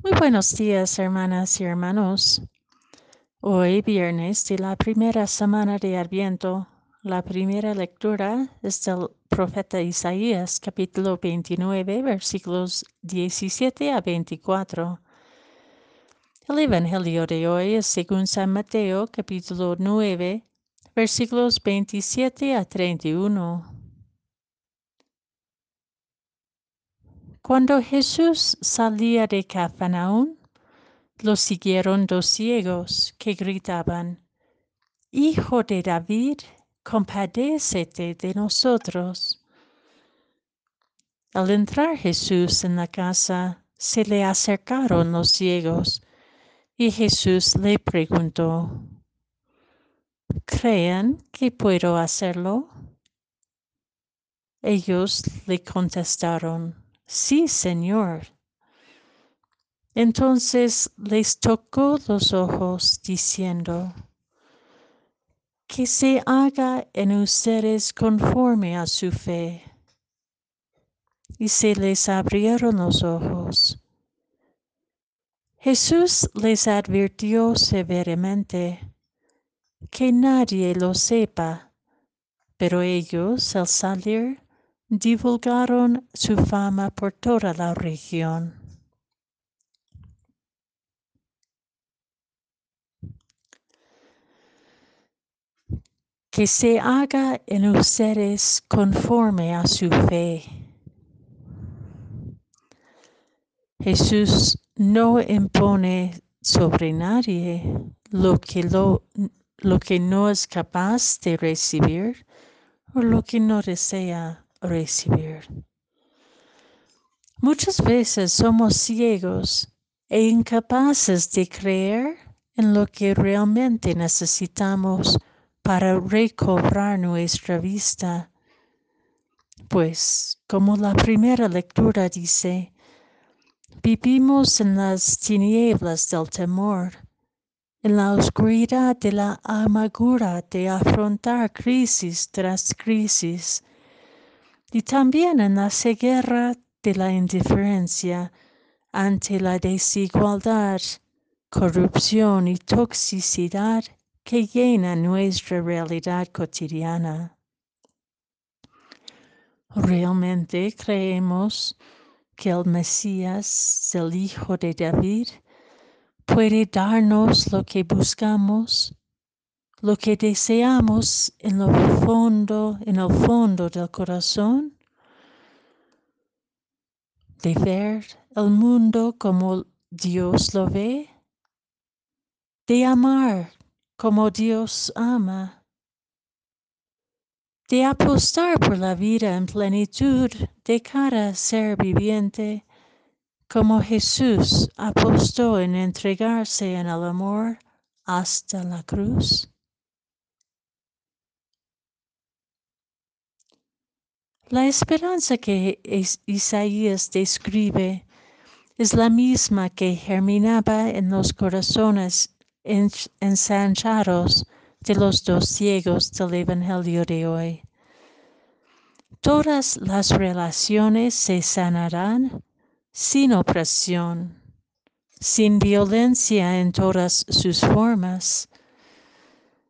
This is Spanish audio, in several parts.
Muy buenos días, hermanas y hermanos. Hoy, viernes de la primera semana de Adviento, la primera lectura es del profeta Isaías, capítulo 29, versículos 17 a 24. El Evangelio de hoy es según San Mateo, capítulo 9, versículos 27 a 31. Cuando Jesús salía de Cafarnaún, lo siguieron dos ciegos que gritaban, Hijo de David, compadécete de nosotros. Al entrar Jesús en la casa, se le acercaron los ciegos, y Jesús le preguntó, ¿Creen que puedo hacerlo? Ellos le contestaron, Sí, Señor. Entonces les tocó los ojos, diciendo, que se haga en ustedes conforme a su fe. Y se les abrieron los ojos. Jesús les advirtió severamente que nadie lo sepa, pero ellos al salir divulgaron su fama por toda la región. Que se haga en ustedes conforme a su fe. Jesús no impone sobre nadie lo que, lo, lo que no es capaz de recibir o lo que no desea recibir. Muchas veces somos ciegos e incapaces de creer en lo que realmente necesitamos para recobrar nuestra vista. Pues, como la primera lectura dice, vivimos en las tinieblas del temor, en la oscuridad de la amargura de afrontar crisis tras crisis y también en la ceguera de la indiferencia ante la desigualdad, corrupción y toxicidad que llena nuestra realidad cotidiana. ¿Realmente creemos que el Mesías, el Hijo de David, puede darnos lo que buscamos lo que deseamos en lo fondo, en el fondo del corazón, de ver el mundo como Dios lo ve, de amar como Dios ama, de apostar por la vida en plenitud de cada ser viviente, como Jesús apostó en entregarse en el amor hasta la cruz. La esperanza que Isaías describe es la misma que germinaba en los corazones ensanchados de los dos ciegos del Evangelio de hoy. Todas las relaciones se sanarán sin opresión, sin violencia en todas sus formas,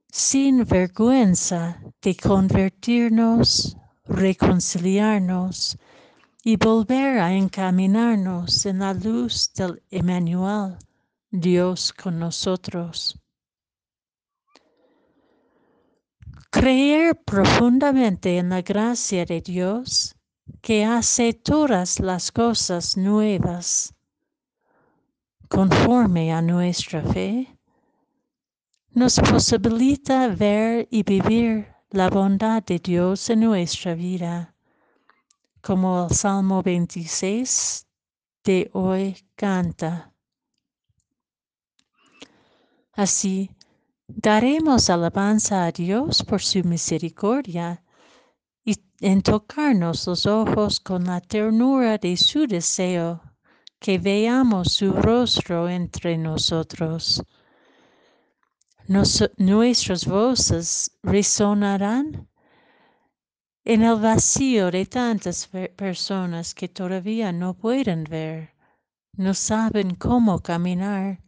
sin vergüenza de convertirnos reconciliarnos y volver a encaminarnos en la luz del Emmanuel, Dios con nosotros. Creer profundamente en la gracia de Dios que hace todas las cosas nuevas conforme a nuestra fe, nos posibilita ver y vivir la bondad de Dios en nuestra vida, como el Salmo 26 de hoy canta. Así, daremos alabanza a Dios por su misericordia y en tocarnos los ojos con la ternura de su deseo, que veamos su rostro entre nosotros nuestras voces resonarán en el vacío de tantas personas que todavía no pueden ver, no saben cómo caminar,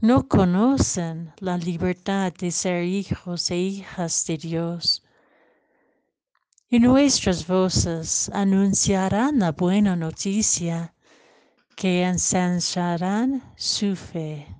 no conocen la libertad de ser hijos e hijas de Dios. Y nuestras voces anunciarán la buena noticia que ensancharán su fe.